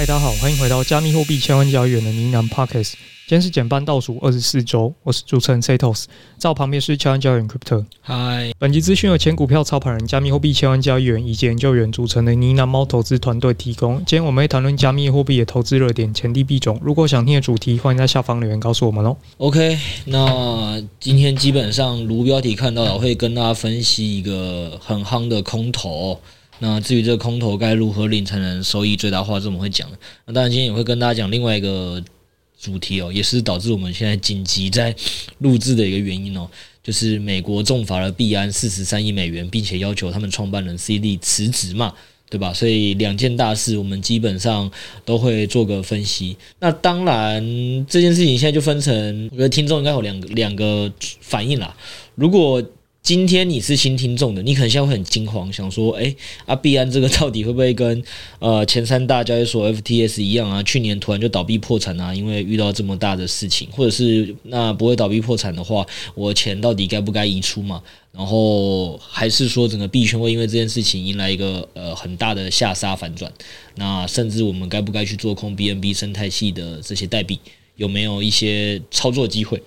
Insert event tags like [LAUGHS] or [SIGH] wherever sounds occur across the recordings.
嗨，大家好，欢迎回到加密货币千万交易员的呢喃 Podcast。今天是减半倒数二十四周，我是主持人 Setos，在我旁边是千万交易员 Crypto。嗨，本集资讯由前股票操盘人、加密货币千万交易员以及研究员组成的呢喃猫投资团队提供。今天我们会谈论加密货币的投资热点、前地币种。如果想听的主题，欢迎在下方留言告诉我们哦。OK，那今天基本上如标题看到的，会跟大家分析一个很夯的空头。那至于这个空头该如何领才能收益最大化，这我们会讲。那当然今天也会跟大家讲另外一个。主题哦，也是导致我们现在紧急在录制的一个原因哦，就是美国重罚了币安四十三亿美元，并且要求他们创办人 CD 辞职嘛，对吧？所以两件大事，我们基本上都会做个分析。那当然，这件事情现在就分成，我觉得听众应该有两个两个反应啦。如果今天你是新听众的，你可能现在会很惊慌，想说：哎，啊，币安这个到底会不会跟呃前三大交易所 FTS 一样啊？去年突然就倒闭破产啊？因为遇到这么大的事情，或者是那不会倒闭破产的话，我钱到底该不该移出嘛？然后还是说整个币圈会因为这件事情迎来一个呃很大的下杀反转？那甚至我们该不该去做空 BNB 生态系的这些代币？有没有一些操作机会？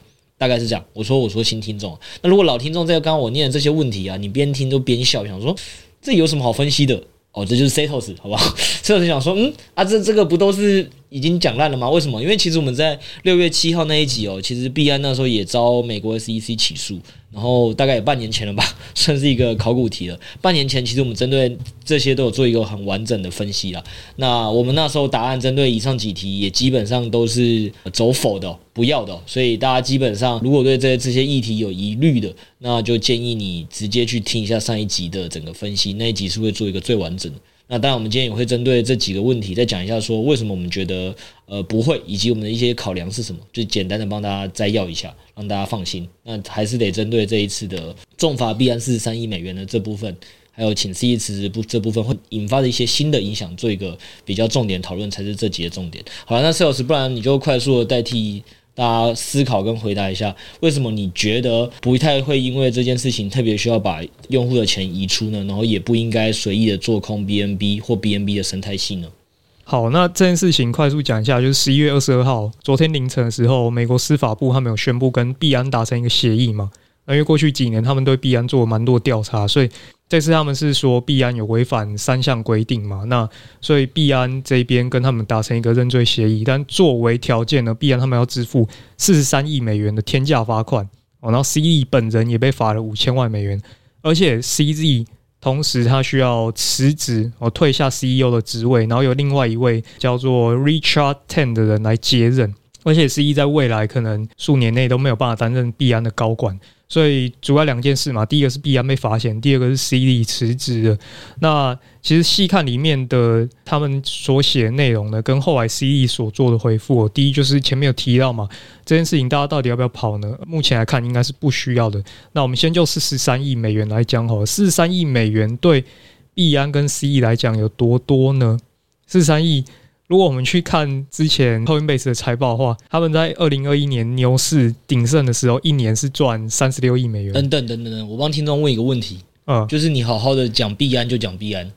大概是这样，我说我说新听众，那如果老听众在刚刚我念的这些问题啊，你边听都边笑，想说这有什么好分析的？哦，这就是 Setos 好不好？[LAUGHS] Setos 想说，嗯啊，这这个不都是已经讲烂了吗？为什么？因为其实我们在六月七号那一集哦，其实币安那时候也遭美国 SEC 起诉。然后大概有半年前了吧，[LAUGHS] 算是一个考古题了。半年前其实我们针对这些都有做一个很完整的分析了。那我们那时候答案针对以上几题也基本上都是走否的，不要的。所以大家基本上如果对这这些议题有疑虑的，那就建议你直接去听一下上一集的整个分析，那一集是会做一个最完整的。那当然，我们今天也会针对这几个问题再讲一下，说为什么我们觉得呃不会，以及我们的一些考量是什么，就简单的帮大家摘要一下，让大家放心。那还是得针对这一次的重罚币安四十三亿美元的这部分，还有请 CD 辞职不这部分会引发的一些新的影响，做一个比较重点讨论，才是这集的重点。好了，那 Setos，不然你就快速的代替。大家思考跟回答一下，为什么你觉得不太会因为这件事情特别需要把用户的钱移出呢？然后也不应该随意的做空 BNB 或 BNB 的生态系呢？好，那这件事情快速讲一下，就是十一月二十二号，昨天凌晨的时候，美国司法部他们有宣布跟币安达成一个协议嘛？那因为过去几年他们对币安做了蛮多调查，所以。这次他们是说币安有违反三项规定嘛？那所以币安这边跟他们达成一个认罪协议，但作为条件呢，币安他们要支付四十三亿美元的天价罚款哦。然后 C E 本人也被罚了五千万美元，而且 CZ 同时他需要辞职哦，退下 CEO 的职位，然后由另外一位叫做 Richard Ten 的人来接任，而且 C E 在未来可能数年内都没有办法担任币安的高管。所以主要两件事嘛，第一个是币安被罚钱，第二个是 CD 辞职的。那其实细看里面的他们所写的内容呢，跟后来 CD 所做的回复，第一就是前面有提到嘛，这件事情大家到底要不要跑呢？目前来看应该是不需要的。那我们先就四十三亿美元来讲好了，四十三亿美元对币安跟 CD 来讲有多多呢？四十三亿。如果我们去看之前 Coinbase 的财报的话，他们在二零二一年牛市鼎盛的时候，一年是赚三十六亿美元。等等等等等，我帮听众问一个问题，嗯，就是你好好的讲币安就讲币安，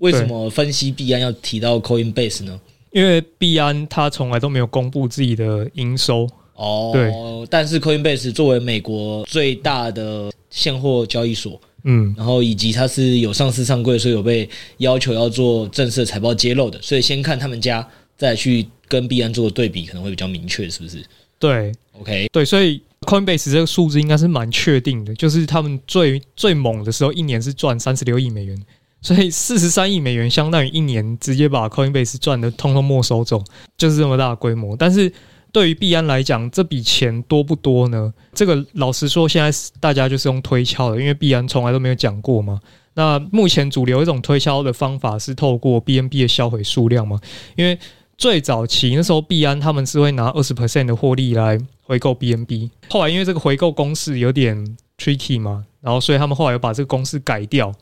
为什么分析币安要提到 Coinbase 呢？因为币安它从来都没有公布自己的营收哦，对，但是 Coinbase 作为美国最大的现货交易所。嗯，然后以及它是有上市上柜，所以有被要求要做正式的财报揭露的，所以先看他们家，再去跟币安做对比，可能会比较明确，是不是？对，OK，对，所以 Coinbase 这个数字应该是蛮确定的，就是他们最最猛的时候，一年是赚三十六亿美元，所以四十三亿美元相当于一年直接把 Coinbase 赚的通通没收走，就是这么大的规模。但是对于币安来讲，这笔钱多不多呢？这个老实说，现在大家就是用推敲的，因为币安从来都没有讲过嘛。那目前主流一种推敲的方法是透过 BNB 的销毁数量嘛？因为最早期那时候币安他们是会拿二十 percent 的获利来回购 BNB，后来因为这个回购公式有点 tricky 嘛，然后所以他们后来又把这个公式改掉。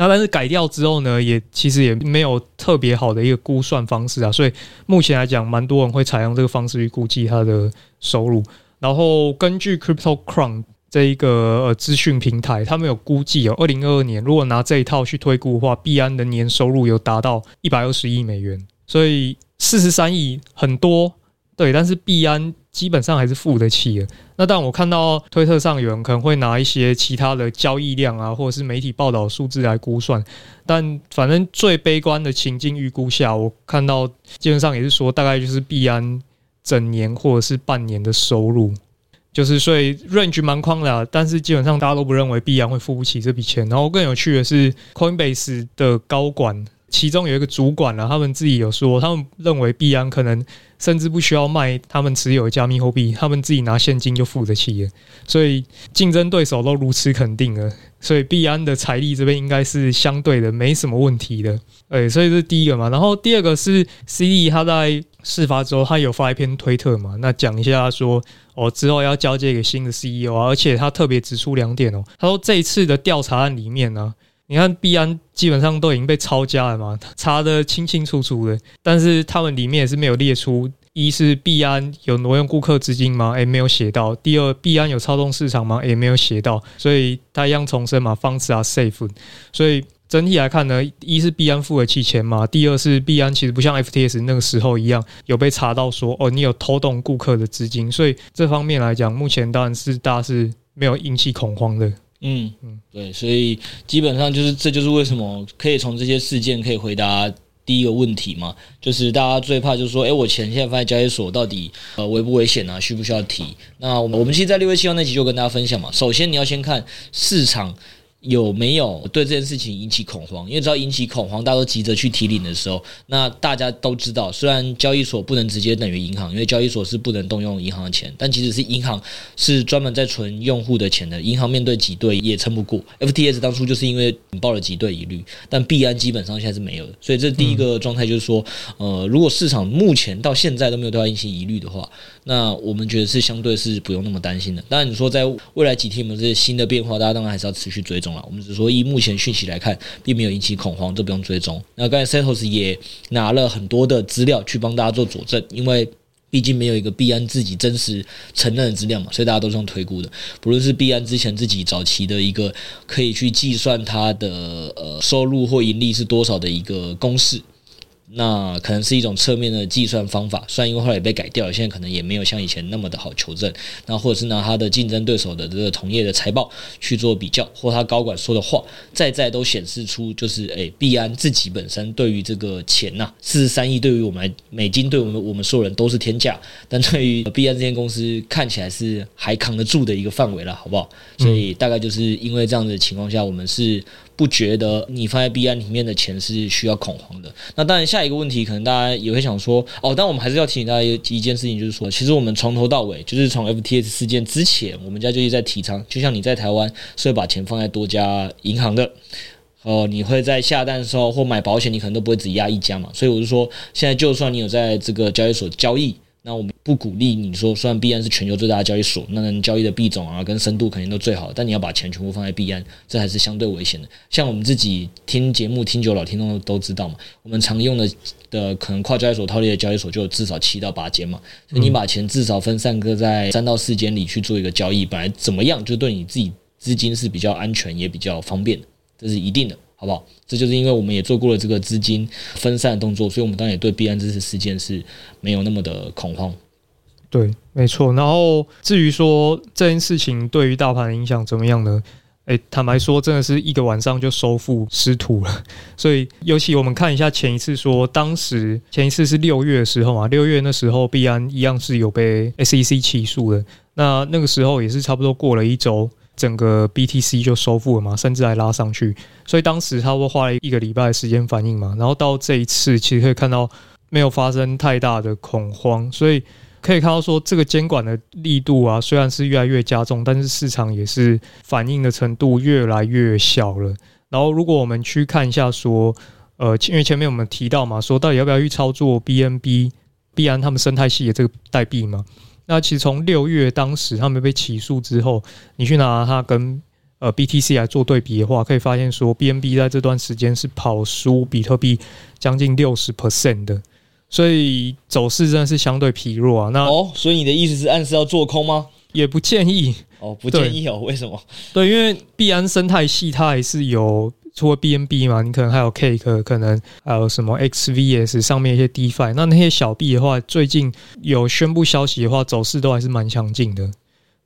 那但是改掉之后呢，也其实也没有特别好的一个估算方式啊，所以目前来讲，蛮多人会采用这个方式去估计它的收入。然后根据 Crypto Crown 这一个呃资讯平台，他们有估计哦二零二二年，如果拿这一套去推估的话，币安的年收入有达到一百二十亿美元，所以四十三亿很多。对，但是币安基本上还是付得起的。那但，我看到推特上有人可能会拿一些其他的交易量啊，或者是媒体报道数字来估算。但反正最悲观的情境预估下，我看到基本上也是说，大概就是币安整年或者是半年的收入，就是所以 range 蛮宽的。但是基本上大家都不认为币安会付不起这笔钱。然后更有趣的是，Coinbase 的高管。其中有一个主管啊，他们自己有说，他们认为币安可能甚至不需要卖他们持有加密货币，他们自己拿现金就付得起了。所以竞争对手都如此肯定了，所以币安的财力这边应该是相对的没什么问题的。哎，所以这是第一个嘛。然后第二个是 CD 他在事发之后，他有发一篇推特嘛，那讲一下说，哦，之后要交接给新的 CEO 啊，而且他特别指出两点哦，他说这一次的调查案里面呢。你看币安基本上都已经被抄家了嘛，查得清清楚楚的，但是他们里面也是没有列出，一是币安有挪用顾客资金吗？诶，没有写到。第二，币安有操纵市场吗？也没有写到。所以他一样重申嘛，Funds are safe。所以整体来看呢，一是币安付得起钱嘛，第二是币安其实不像 FTS 那个时候一样有被查到说哦，你有偷动顾客的资金，所以这方面来讲，目前当然是大家是没有引起恐慌的。嗯，对，所以基本上就是，这就是为什么可以从这些事件可以回答第一个问题嘛，就是大家最怕就是说，哎，我钱现在放在交易所，到底呃危不危险啊？需不需要提？那我们我们其实，在六月七号那集就跟大家分享嘛，首先你要先看市场。有没有对这件事情引起恐慌？因为只要引起恐慌，大家都急着去提领的时候，那大家都知道，虽然交易所不能直接等于银行，因为交易所是不能动用银行的钱，但即使是银行是专门在存用户的钱的，银行面对挤兑也撑不过。，FTS 当初就是因为引爆了挤兑疑虑，但币安基本上现在是没有的，所以这第一个状态就是说，呃，如果市场目前到现在都没有对它引起疑虑的话，那我们觉得是相对是不用那么担心的。当然，你说在未来几天有没有这些新的变化，大家当然还是要持续追踪。我们只说以目前讯息来看，并没有引起恐慌，这不用追踪。那刚才 Setos 也拿了很多的资料去帮大家做佐证，因为毕竟没有一个币安自己真实承认的资料嘛，所以大家都是用推估的。不论是币安之前自己早期的一个可以去计算它的呃收入或盈利是多少的一个公式。那可能是一种侧面的计算方法，虽然因为后来也被改掉了，现在可能也没有像以前那么的好求证。那或者是拿他的竞争对手的这个同业的财报去做比较，或他高管说的话，再再都显示出就是，诶，币安自己本身对于这个钱呐，四十三亿对于我们美金，对我们我们所有人都是天价，但对于币安这间公司看起来是还扛得住的一个范围了，好不好？所以大概就是因为这样的情况下，我们是。不觉得你放在币安里面的钱是需要恐慌的。那当然，下一个问题可能大家也会想说，哦，但我们还是要提醒大家一件事情，就是说，其实我们从头到尾，就是从 F T S 事件之前，我们家就一直在提倡，就像你在台湾是会把钱放在多家银行的，哦，你会在下单的时候或买保险，你可能都不会只押一家嘛。所以我就说，现在就算你有在这个交易所交易。那我们不鼓励你说，虽然币安是全球最大的交易所，那能交易的币种啊跟深度肯定都最好，但你要把钱全部放在币安，这还是相对危险的。像我们自己听节目听久了，听众都知道嘛，我们常用的的可能跨交易所套利的交易所就有至少七到八间嘛，所以你把钱至少分散个在三到四间里去做一个交易，本来怎么样就对你自己资金是比较安全也比较方便的，这是一定的。好不好？这就是因为我们也做过了这个资金分散的动作，所以我们当然也对币安这次事件是没有那么的恐慌。对，没错。然后至于说这件事情对于大盘的影响怎么样呢？诶，坦白说，真的是一个晚上就收复失土了。[LAUGHS] 所以，尤其我们看一下前一次说，当时前一次是六月的时候嘛，六月那时候币安一样是有被 SEC 起诉的。那那个时候也是差不多过了一周。整个 BTC 就收复了嘛，甚至还拉上去，所以当时他会花了一个礼拜的时间反应嘛，然后到这一次其实可以看到没有发生太大的恐慌，所以可以看到说这个监管的力度啊，虽然是越来越加重，但是市场也是反应的程度越来越小了。然后如果我们去看一下说，呃，因为前面我们提到嘛，说到底要不要去操作 BNB、币安他们生态系的这个代币嘛？那其实从六月当时他们被起诉之后，你去拿它跟呃 BTC 来做对比的话，可以发现说 BNB 在这段时间是跑输比特币将近六十 percent 的，所以走势真的是相对疲弱啊。那哦，所以你的意思是暗示要做空吗？也不建议哦，不建议哦。为什么？对，因为币安生态系它还是有。除了 BNB 嘛，你可能还有 Cake，可能还有什么 XVS 上面一些 DeFi，那那些小币的话，最近有宣布消息的话，走势都还是蛮强劲的。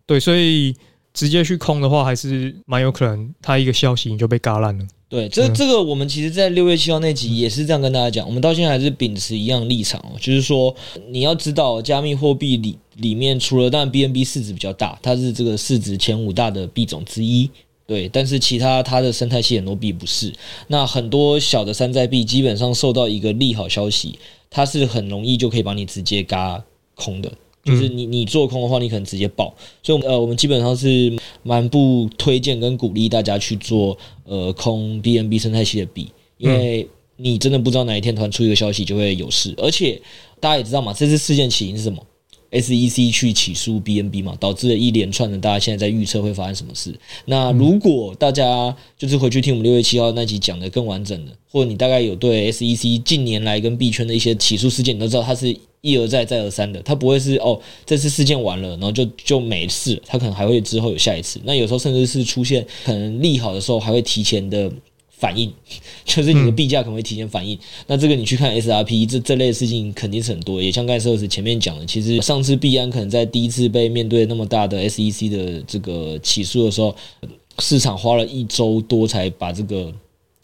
对，所以直接去空的话，还是蛮有可能，它一个消息你就被嘎烂了。对，这这个我们其实，在六月七号那集也是这样跟大家讲，我们到现在还是秉持一样立场哦，就是说你要知道，加密货币里里面除了当然 BNB 市值比较大，它是这个市值前五大的币种之一。对，但是其他它的生态系很多币不是，那很多小的山寨币基本上受到一个利好消息，它是很容易就可以把你直接嘎空的，就是你你做空的话，你可能直接爆，所以呃，我们基本上是蛮不推荐跟鼓励大家去做呃空 BNB 生态系的币，因为你真的不知道哪一天突然出一个消息就会有事，而且大家也知道嘛，这次事件起因是什么？SEC 去起诉 BNB 嘛，导致了一连串的，大家现在在预测会发生什么事。那如果大家就是回去听我们六月七号那集讲的更完整的，或者你大概有对 SEC 近年来跟币圈的一些起诉事件，你都知道它是一而再再而三的，它不会是哦这次事件完了，然后就就没事，它可能还会之后有下一次。那有时候甚至是出现可能利好的时候，还会提前的。反应 [LAUGHS] 就是你的币价可能会提前反应，嗯、那这个你去看 SRP 这这类的事情肯定是很多，也像刚才说是前面讲的，其实上次币安可能在第一次被面对那么大的 SEC 的这个起诉的时候，市场花了一周多才把这个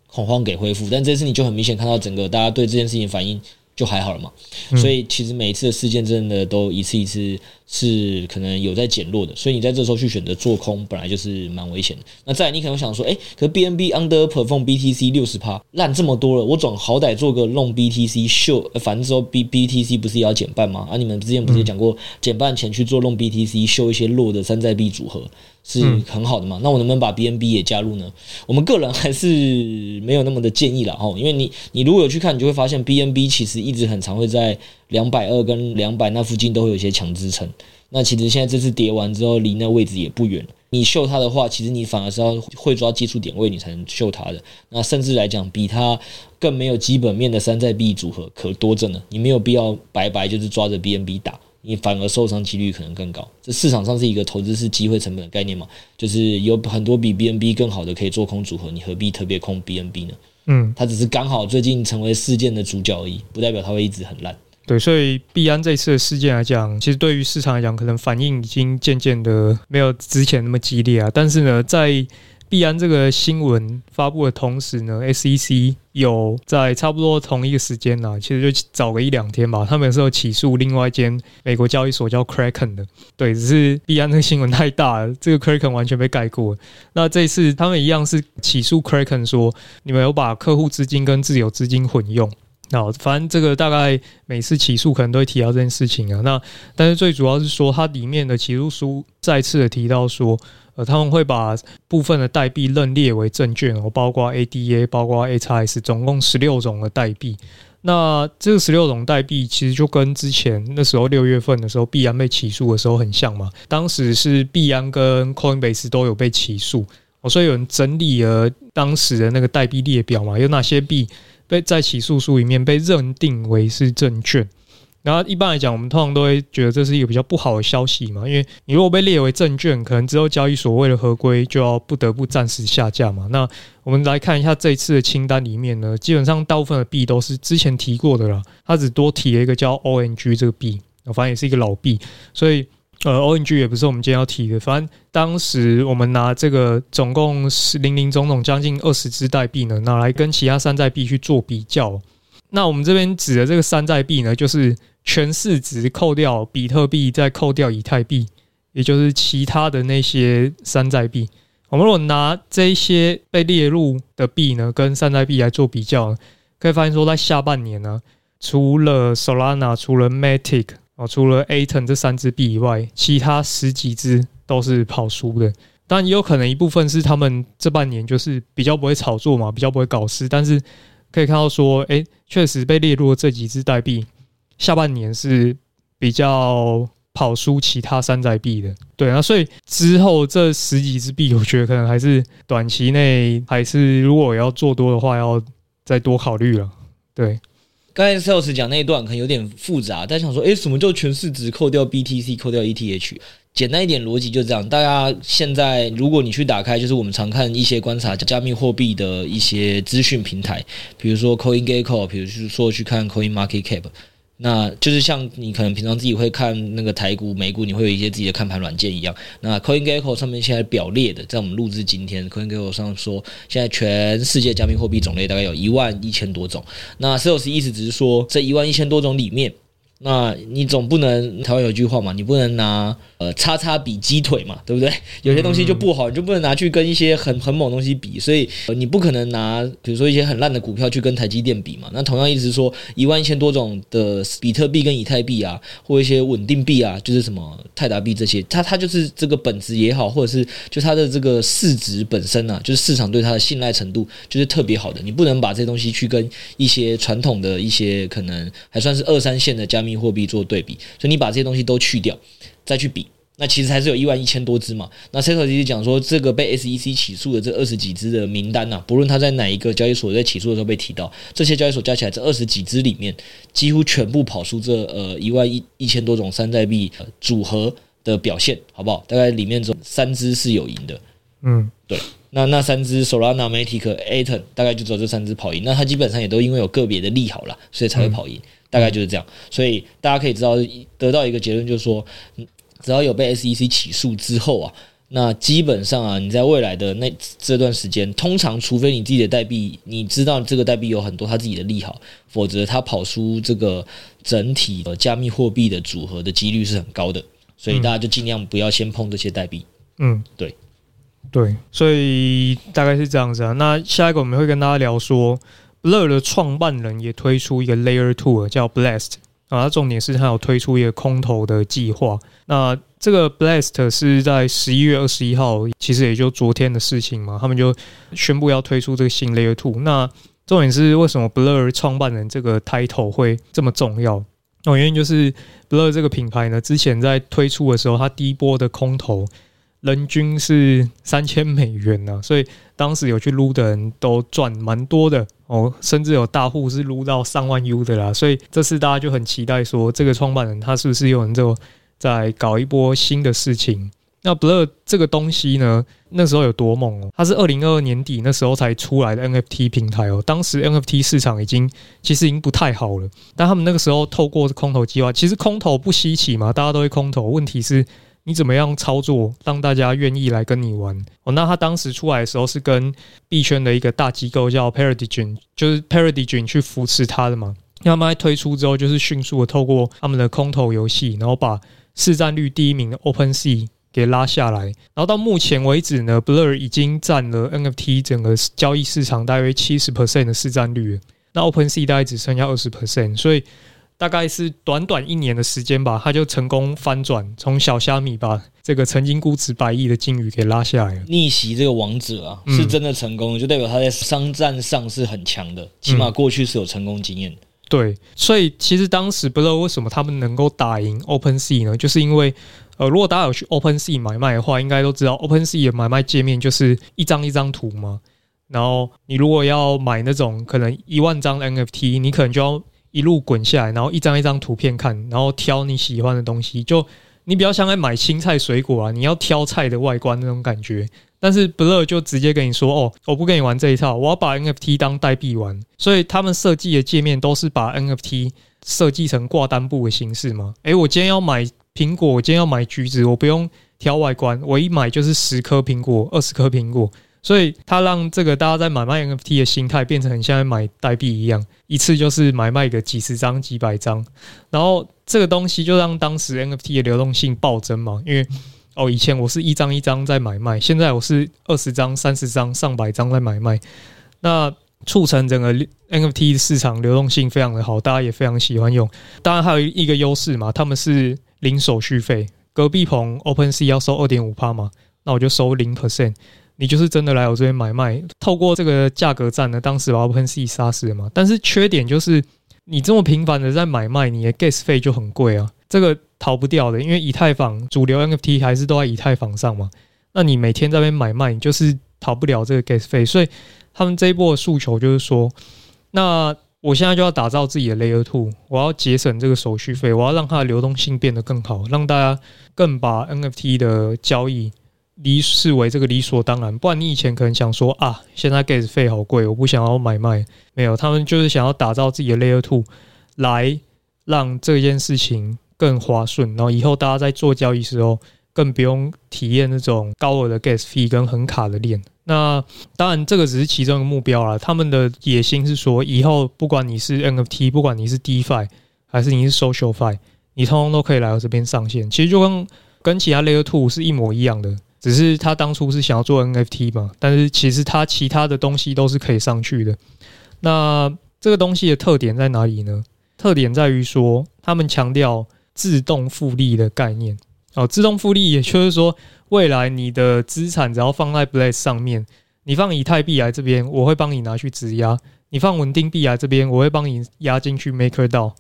恐慌给恢复，但这次你就很明显看到整个大家对这件事情反应就还好了嘛，所以其实每一次的事件真的都一次一次。是可能有在减弱的，所以你在这时候去选择做空，本来就是蛮危险的。那再来，你可能想说，哎、欸，可是 BNB underperform BTC 六十趴，烂这么多了，我总好歹做个 long BTC 秀，反正之后 B BTC 不是也要减半吗？啊，你们之前不是也讲过，减半前去做 long BTC 秀一些弱的山寨币组合是很好的嘛？那我能不能把 BNB 也加入呢？我们个人还是没有那么的建议了哈，因为你你如果有去看，你就会发现 BNB 其实一直很常会在。两百二跟两百那附近都会有一些强支撑，那其实现在这次跌完之后，离那位置也不远。你秀它的话，其实你反而是要会抓技术点位，你才能秀它的。那甚至来讲，比它更没有基本面的山寨币组合可多着呢。你没有必要白白就是抓着 BNB 打，你反而受伤几率可能更高。这市场上是一个投资是机会成本的概念嘛，就是有很多比 BNB 更好的可以做空组合，你何必特别空 BNB 呢？嗯，它只是刚好最近成为事件的主角而已，不代表它会一直很烂。对，所以币安这次的事件来讲，其实对于市场来讲，可能反应已经渐渐的没有之前那么激烈啊。但是呢，在币安这个新闻发布的同时呢，SEC 有在差不多同一个时间呢，其实就早个一两天吧，他们是有起诉另外一间美国交易所叫 Kraken 的。对，只是币安这个新闻太大了，这个 Kraken 完全被盖过。那这次他们一样是起诉 Kraken 说，你们有把客户资金跟自有资金混用。那反正这个大概每次起诉可能都会提到这件事情啊。那但是最主要是说，它里面的起诉书再次的提到说，呃，他们会把部分的代币认列为证券哦，包括 ADA，包括 XRS，总共十六种的代币。那这个十六种代币其实就跟之前那时候六月份的时候币安被起诉的时候很像嘛。当时是币安跟 Coinbase 都有被起诉哦，所以有人整理了当时的那个代币列表嘛，有哪些币？被在起诉书里面被认定为是证券，然后一般来讲，我们通常都会觉得这是一个比较不好的消息嘛，因为你如果被列为证券，可能之后交易所为了合规，就要不得不暂时下架嘛。那我们来看一下这次的清单里面呢，基本上大部分的币都是之前提过的啦，它只多提了一个叫 ONG 这个币，反正也是一个老币，所以。呃，ONG 也不是我们今天要提的。反正当时我们拿这个总共是零零总总将近二十只代币呢，拿来跟其他山寨币去做比较。那我们这边指的这个山寨币呢，就是全市值扣掉比特币，再扣掉以太币，也就是其他的那些山寨币。我们如果拿这些被列入的币呢，跟山寨币来做比较，可以发现说，在下半年呢，除了 Solana、除了 Matic 哦、除了 Aton 这三只币以外，其他十几只都是跑输的。当然，也有可能一部分是他们这半年就是比较不会炒作嘛，比较不会搞事。但是可以看到说，哎，确实被列入的这几只代币，下半年是比较跑输其他山寨币的。对啊，所以之后这十几只币，我觉得可能还是短期内还是如果要做多的话，要再多考虑了。对。刚才 Sales 讲那一段可能有点复杂，但想说，诶，什么叫全市值扣掉 BTC 扣掉 ETH？简单一点逻辑就这样。大家现在如果你去打开，就是我们常看一些观察加密货币的一些资讯平台，比如说 CoinGecko，比如说去看 Coin Market Cap。那就是像你可能平常自己会看那个台股、美股，你会有一些自己的看盘软件一样。那 CoinGecko 上面现在表列的，在我们录制今天，CoinGecko 上说，现在全世界加密货币种类大概有一万一千多种。那 Sales 意思只是说，这一万一千多种里面，那你总不能台湾有句话嘛，你不能拿。呃，叉叉比鸡腿嘛，对不对？有些东西就不好，你就不能拿去跟一些很很猛的东西比，所以你不可能拿，比如说一些很烂的股票去跟台积电比嘛。那同样意思是说，一万一千多种的比特币跟以太币啊，或一些稳定币啊，就是什么泰达币这些，它它就是这个本质也好，或者是就它的这个市值本身啊，就是市场对它的信赖程度就是特别好的。你不能把这些东西去跟一些传统的一些可能还算是二三线的加密货币做对比，所以你把这些东西都去掉。再去比，那其实还是有一万一千多只嘛。那 Seto 其实讲说，这个被 SEC 起诉的这二十几只的名单呐、啊，不论他在哪一个交易所，在起诉的时候被提到，这些交易所加起来这二十几只里面，几乎全部跑出这呃一万一一千多种山寨币组合的表现，好不好？大概里面只有三只是有赢的。嗯，对。那那三只 Solana、Matic、Atom 大概就只有这三只跑赢。那它基本上也都因为有个别的利好啦，所以才会跑赢。大概就是这样。所以大家可以知道，得到一个结论就是说，只要有被 SEC 起诉之后啊，那基本上啊，你在未来的那这段时间，通常除非你自己的代币，你知道这个代币有很多它自己的利好，否则它跑出这个整体的加密货币的组合的几率是很高的。所以大家就尽量不要先碰这些代币。嗯，对，对，所以大概是这样子啊。那下一个我们会跟大家聊说，Blur 的创办人也推出一个 Layer Two 叫 Blast。啊，重点是他有推出一个空投的计划。那这个 Blast 是在十一月二十一号，其实也就昨天的事情嘛，他们就宣布要推出这个新 Layer Two。那重点是为什么 Blur 创办人这个 title 会这么重要？那原因就是 Blur 这个品牌呢，之前在推出的时候，它第一波的空投。人均是三千美元呢、啊，所以当时有去撸的人都赚蛮多的哦，甚至有大户是撸到上万 U 的啦。所以这次大家就很期待说，这个创办人他是不是有人就在搞一波新的事情？那 Blur 这个东西呢，那时候有多猛哦？它是二零二二年底那时候才出来的 NFT 平台哦，当时 NFT 市场已经其实已经不太好了，但他们那个时候透过空投计划，其实空投不稀奇嘛，大家都会空投，问题是。你怎么样操作，让大家愿意来跟你玩？哦，那他当时出来的时候是跟币圈的一个大机构叫 Paradigm，就是 Paradigm 去扶持他的嘛。那么推出之后，就是迅速的透过他们的空投游戏，然后把市占率第一名的 OpenSea 给拉下来。然后到目前为止呢，Blur 已经占了 NFT 整个交易市场大约七十 percent 的市占率，那 OpenSea 大概只剩下二十 percent，所以。大概是短短一年的时间吧，他就成功翻转，从小虾米把这个曾经估值百亿的鲸鱼给拉下来了，逆袭这个王者啊，是真的成功，就代表他在商战上是很强的，起码过去是有成功经验。对，所以其实当时不知道为什么他们能够打赢 OpenSea 呢？就是因为呃，如果大家有去 OpenSea 买卖的话，应该都知道 OpenSea 的买卖界面就是一张一张图嘛。然后你如果要买那种可能一万张 NFT，你可能就要。一路滚下来，然后一张一张图片看，然后挑你喜欢的东西。就你比较像在买青菜水果啊，你要挑菜的外观那种感觉。但是 Blur 就直接跟你说：“哦，我不跟你玩这一套，我要把 NFT 当代币玩。”所以他们设计的界面都是把 NFT 设计成挂单布的形式嘛。诶，我今天要买苹果，我今天要买橘子，我不用挑外观，我一买就是十颗苹果，二十颗苹果。所以他让这个大家在买卖 NFT 的心态变成很像在买代币一样，一次就是买卖个几十张、几百张，然后这个东西就让当时 NFT 的流动性暴增嘛，因为哦，以前我是一张一张在买卖，现在我是二十张、三十张、上百张在买卖，那促成整个 NFT 市场流动性非常的好，大家也非常喜欢用。当然还有一个优势嘛，他们是零手续费，隔壁棚 OpenSea 要收二点五趴嘛，那我就收零 percent。你就是真的来我这边买卖，透过这个价格战呢，当时把 OpenSea 杀死了嘛。但是缺点就是，你这么频繁的在买卖，你的 gas 费就很贵啊，这个逃不掉的。因为以太坊主流 NFT 还是都在以太坊上嘛，那你每天在那边买卖，你就是逃不了这个 gas 费。所以他们这一波的诉求就是说，那我现在就要打造自己的 Layer Two，我要节省这个手续费，我要让它的流动性变得更好，让大家更把 NFT 的交易。理视为这个理所当然，不然你以前可能想说啊，现在 gas 费好贵，我不想要买卖。没有，他们就是想要打造自己的 Layer Two，来让这件事情更滑顺，然后以后大家在做交易时候，更不用体验那种高额的 gas fee 跟很卡的链。那当然，这个只是其中一个目标啦。他们的野心是说，以后不管你是 NFT，不管你是 DeFi，还是你是 SocialFi，你通通都可以来我这边上线。其实就跟跟其他 Layer Two 是一模一样的。只是他当初是想要做 NFT 嘛，但是其实他其他的东西都是可以上去的。那这个东西的特点在哪里呢？特点在于说，他们强调自动复利的概念。哦，自动复利也就是说，未来你的资产只要放在 Blast 上面，你放以太币来这边，我会帮你拿去质押；你放稳定币来这边，我会帮你压进去 MakerDAO。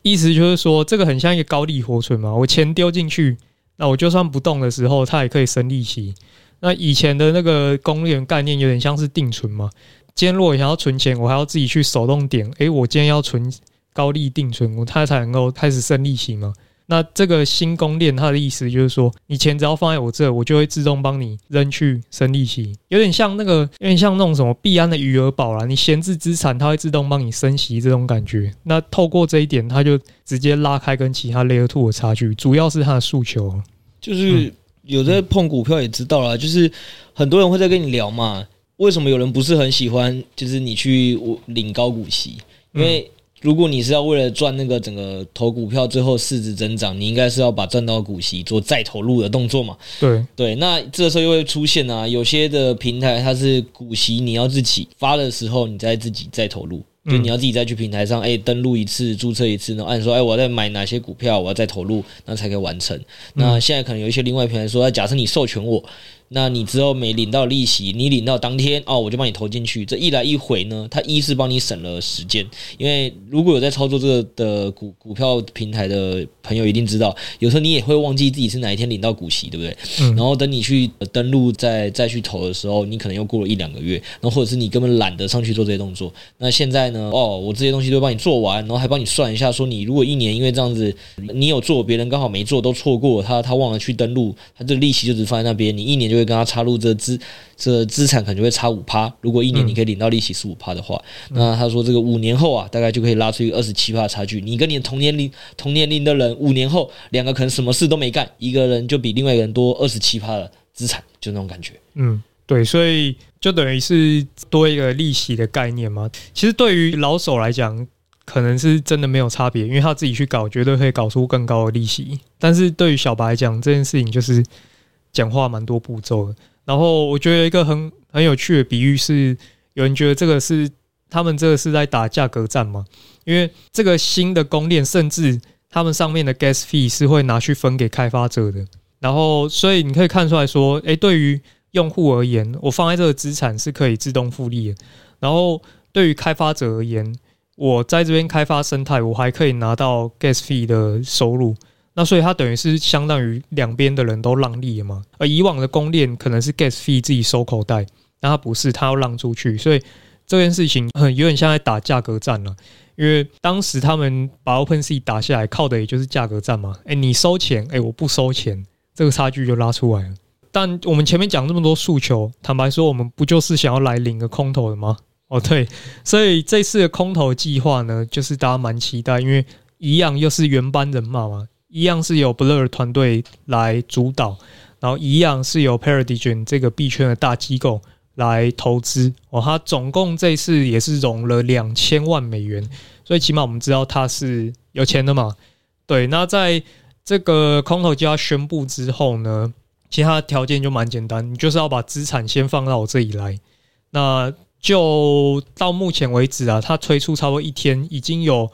意思就是说，这个很像一个高利活存嘛，我钱丢进去。那我就算不动的时候，它也可以生利息。那以前的那个公链概念有点像是定存嘛。今天如果想要存钱，我还要自己去手动点。诶，我今天要存高利定存，我它才能够开始生利息嘛。那这个新公链，它的意思就是说，你钱只要放在我这，我就会自动帮你扔去生利息，有点像那个，有点像那种什么币安的余额宝啦。你闲置资产，它会自动帮你升息这种感觉。那透过这一点，它就直接拉开跟其他 Layer Two 的差距，主要是它的诉求。就是有在碰股票也知道啦，就是很多人会在跟你聊嘛，为什么有人不是很喜欢？就是你去领高股息，因为。如果你是要为了赚那个整个投股票最后市值增长，你应该是要把赚到股息做再投入的动作嘛？对对，那这时候又会出现啊，有些的平台它是股息你要自己发的时候，你再自己再投入，就你要自己再去平台上哎、欸、登录一次，注册一次，然后按说哎、欸、我要再买哪些股票，我要再投入，那才可以完成。那现在可能有一些另外平台说，假设你授权我。那你之后没领到利息，你领到当天哦，我就帮你投进去。这一来一回呢，它一是帮你省了时间，因为如果有在操作这个的股股票平台的朋友一定知道，有时候你也会忘记自己是哪一天领到股息，对不对？嗯。然后等你去登录再再去投的时候，你可能又过了一两个月，然后或者是你根本懒得上去做这些动作。那现在呢？哦，我这些东西都帮你做完，然后还帮你算一下，说你如果一年因为这样子你有做，别人刚好没做，都错过他他忘了去登录，他这个利息就只放在那边，你一年就会。跟他插入这资这资产可能就会差五趴。如果一年你可以领到利息是五趴的话，嗯、那他说这个五年后啊，大概就可以拉出一个二十七趴的差距。你跟你同年龄同年龄的人，五年后两个可能什么事都没干，一个人就比另外一个人多二十七趴的资产，就那种感觉。嗯，对，所以就等于是多一个利息的概念嘛。其实对于老手来讲，可能是真的没有差别，因为他自己去搞，绝对可以搞出更高的利息。但是对于小白来讲，这件事情就是。讲话蛮多步骤的，然后我觉得一个很很有趣的比喻是，有人觉得这个是他们这个是在打价格战嘛？因为这个新的公链，甚至他们上面的 gas fee 是会拿去分给开发者的。然后，所以你可以看出来说，诶，对于用户而言，我放在这个资产是可以自动复利的。然后，对于开发者而言，我在这边开发生态，我还可以拿到 gas fee 的收入。那所以它等于是相当于两边的人都让利了嘛，而以往的公链可能是 gas fee 自己收口袋，那它不是，它要让出去，所以这件事情很有点像在打价格战了。因为当时他们把 OpenSea 打下来，靠的也就是价格战嘛。诶，你收钱，诶，我不收钱，这个差距就拉出来了。但我们前面讲这么多诉求，坦白说，我们不就是想要来领个空投的吗？哦，对，所以这次的空投计划呢，就是大家蛮期待，因为一样又是原班人马嘛。一样是由 Blur 团队来主导，然后一样是由 Paradigm 这个币圈的大机构来投资哦。他总共这次也是融了两千万美元，所以起码我们知道他是有钱的嘛。对，那在这个空投计划宣布之后呢，其他条件就蛮简单，你就是要把资产先放到我这里来。那就到目前为止啊，它推出差不多一天，已经有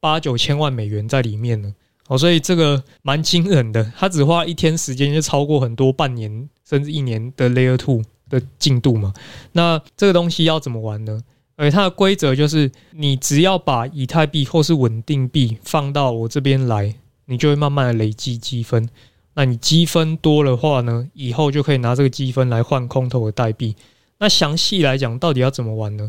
八九千万美元在里面了。哦，所以这个蛮惊人的，它只花一天时间就超过很多半年甚至一年的 Layer Two 的进度嘛。那这个东西要怎么玩呢？而它的规则就是，你只要把以太币或是稳定币放到我这边来，你就会慢慢的累积积分。那你积分多的话呢，以后就可以拿这个积分来换空投的代币。那详细来讲，到底要怎么玩呢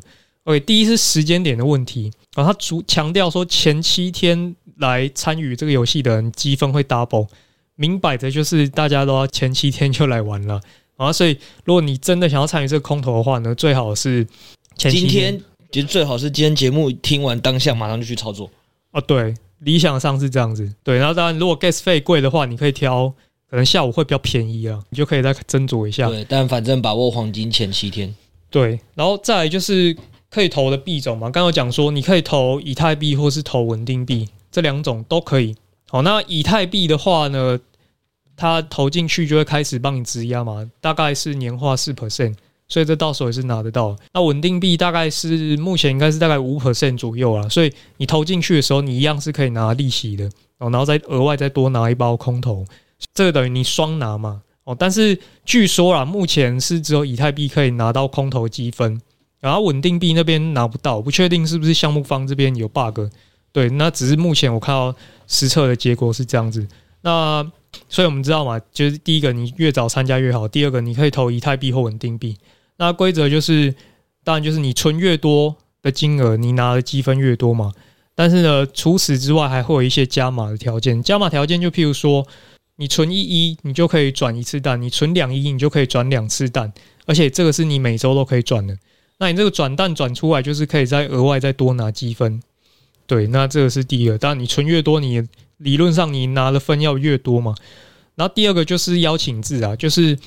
？OK，第一是时间点的问题啊，他主强调说前七天来参与这个游戏的人积分会 double，明摆着就是大家都要前七天就来玩了啊。所以如果你真的想要参与这个空投的话呢，最好是前。今天其实最好是今天节目听完当下马上就去操作啊！对，理想上是这样子。对，然后当然如果 gas 费贵的话，你可以挑可能下午会比较便宜啊，你就可以再斟酌一下。对，但反正把握黄金前七天。对，然后再来就是可以投的币种嘛，刚刚讲说你可以投以太币或是投稳定币，这两种都可以。好，那以太币的话呢，它投进去就会开始帮你质押嘛，大概是年化四 percent。所以这到手也是拿得到。那稳定币大概是目前应该是大概五 percent 左右啦。所以你投进去的时候，你一样是可以拿利息的哦，然后再额外再多拿一包空投，这个等于你双拿嘛哦。但是据说啦，目前是只有以太币可以拿到空投积分，然后稳定币那边拿不到，不确定是不是项目方这边有 bug。对，那只是目前我看到实测的结果是这样子。那所以我们知道嘛，就是第一个你越早参加越好，第二个你可以投以太币或稳定币。那规则就是，当然就是你存越多的金额，你拿的积分越多嘛。但是呢，除此之外还会有一些加码的条件。加码条件就譬如说，你存一一，你就可以转一次蛋；你存两一，你就可以转两次蛋。而且这个是你每周都可以转的。那你这个转蛋转出来，就是可以再额外再多拿积分。对，那这个是第一个。当然你存越多，你理论上你拿的分要越多嘛。然后第二个就是邀请制啊，就是。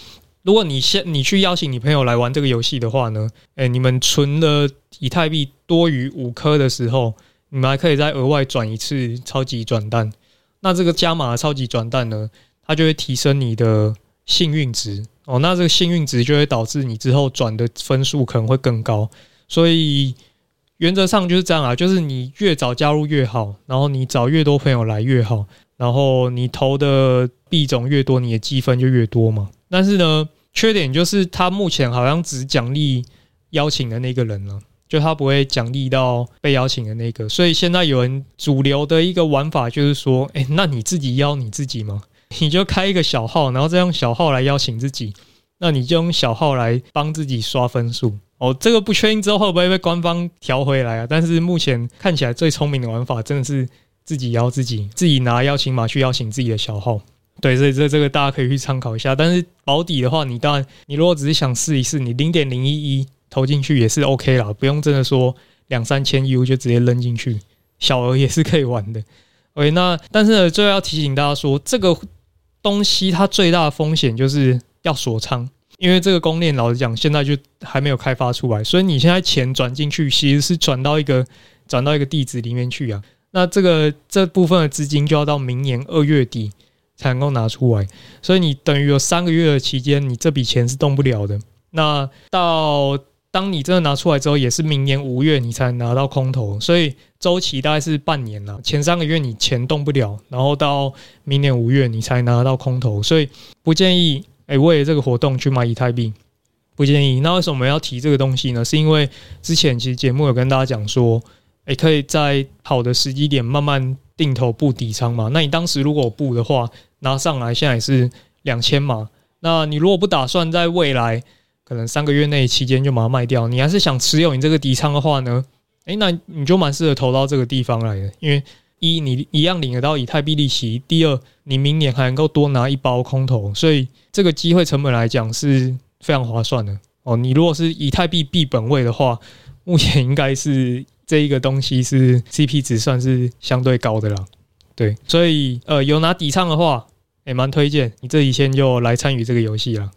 如果你先你去邀请你朋友来玩这个游戏的话呢，诶，你们存了以太币多于五颗的时候，你们还可以再额外转一次超级转蛋。那这个加码超级转蛋呢，它就会提升你的幸运值哦。那这个幸运值就会导致你之后转的分数可能会更高。所以原则上就是这样啊，就是你越早加入越好，然后你找越多朋友来越好，然后你投的币种越多，你的积分就越多嘛。但是呢，缺点就是他目前好像只奖励邀请的那个人了，就他不会奖励到被邀请的那个。所以现在有人主流的一个玩法就是说，哎，那你自己邀你自己吗？你就开一个小号，然后再用小号来邀请自己，那你就用小号来帮自己刷分数。哦，这个不确定之后会不会被官方调回来啊？但是目前看起来最聪明的玩法真的是自己邀自己，自己拿邀请码去邀请自己的小号。对，所以这这个大家可以去参考一下。但是保底的话，你当然，你如果只是想试一试，你零点零一一投进去也是 OK 啦，不用真的说两三千 U 就直接扔进去，小额也是可以玩的。OK，那但是呢，最后要提醒大家说，这个东西它最大的风险就是要锁仓，因为这个公链老实讲，现在就还没有开发出来，所以你现在钱转进去，其实是转到一个转到一个地址里面去啊。那这个这部分的资金就要到明年二月底。才能够拿出来，所以你等于有三个月的期间，你这笔钱是动不了的。那到当你真的拿出来之后，也是明年五月你才能拿到空投，所以周期大概是半年了。前三个月你钱动不了，然后到明年五月你才拿到空投，所以不建议诶为了这个活动去买以太币，不建议。那为什么我们要提这个东西呢？是因为之前其实节目有跟大家讲说，诶可以在好的时机点慢慢定投布底仓嘛。那你当时如果布的话，拿上来现在也是两千嘛，那你如果不打算在未来可能三个月内期间就把它卖掉，你还是想持有你这个底仓的话呢？诶，那你就蛮适合投到这个地方来的，因为一你一样领得到以太币利息，第二你明年还能够多拿一包空投，所以这个机会成本来讲是非常划算的哦。你如果是以太币币本位的话，目前应该是这一个东西是 CP 值算是相对高的啦。对，所以呃有拿底仓的话。也蛮推荐你这几天就来参与这个游戏了。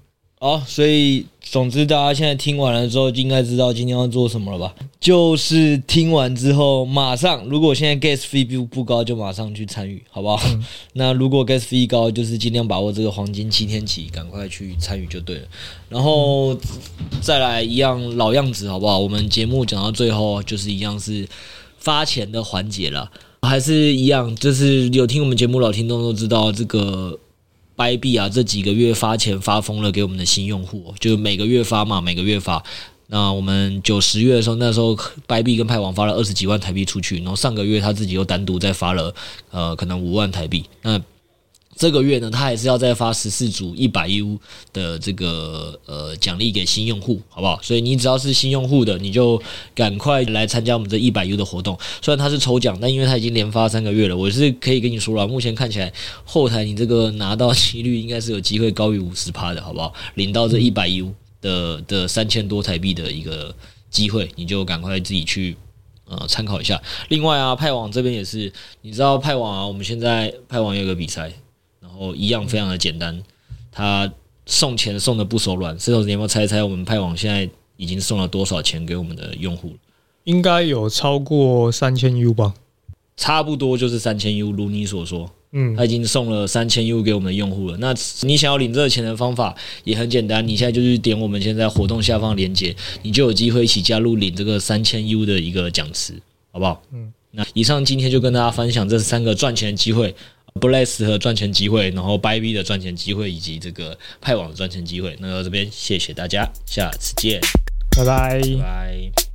好，所以总之大家现在听完了之后，就应该知道今天要做什么了吧？就是听完之后，马上如果现在 gas fee 不不高，就马上去参与，好不好？嗯、[LAUGHS] 那如果 gas fee 高，就是尽量把握这个黄金七天期，赶快去参与就对了。然后再来一样老样子，好不好？我们节目讲到最后，就是一样是发钱的环节了，还是一样，就是有听我们节目老听众都知道这个。掰币啊，这几个月发钱发疯了，给我们的新用户，就每个月发嘛，每个月发。那我们九十月的时候，那时候掰币跟派网发了二十几万台币出去，然后上个月他自己又单独再发了，呃，可能五万台币。那这个月呢，他还是要再发十四组一百 U 的这个呃奖励给新用户，好不好？所以你只要是新用户的，你就赶快来参加我们这一百 U 的活动。虽然它是抽奖，但因为它已经连发三个月了，我是可以跟你说了，目前看起来后台你这个拿到几率应该是有机会高于五十趴的，好不好？领到这一百 U 的的三千多台币的一个机会，你就赶快自己去呃参考一下。另外啊，派网这边也是，你知道派网啊，我们现在派网有个比赛。哦，一样非常的简单，他送钱送的不手软。石头，你有没有猜猜我们派网现在已经送了多少钱给我们的用户？应该有超过三千 U 吧？差不多就是三千 U，如你所说，嗯，他已经送了三千 U 给我们的用户了。那你想要领这个钱的方法也很简单，你现在就去点我们现在活动下方链接，你就有机会一起加入领这个三千 U 的一个奖池，好不好？嗯，那以上今天就跟大家分享这三个赚钱的机会。Bless 和赚钱机会，然后 Bybit 的赚钱机会，以及这个派网的赚钱机会。那到这边谢谢大家，下次见，拜拜。拜。